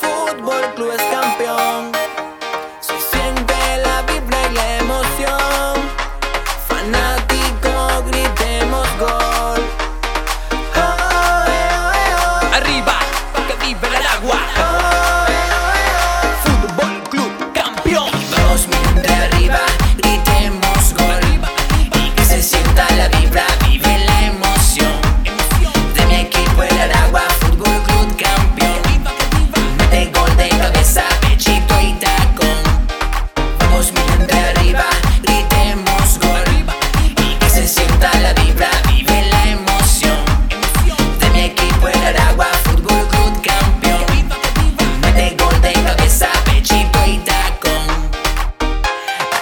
Fútbol Club es campeón. Se siente la vibra y la emoción. Fanático, gritemos gol. Oh, oh, oh, Arriba, pa' que vive el Aragua. Fútbol Club campeón. Vamos, de arriba.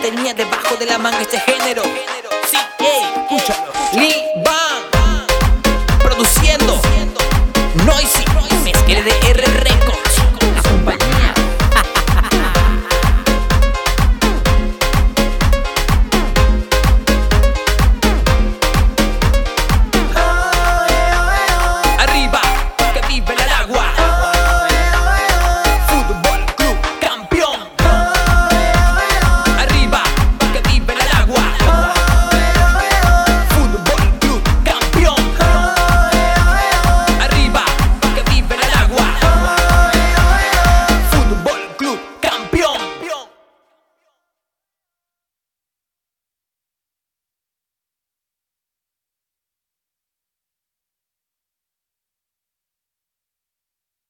tenía debajo de la manga este género. Sí, ey, escúchalo. escúchalo.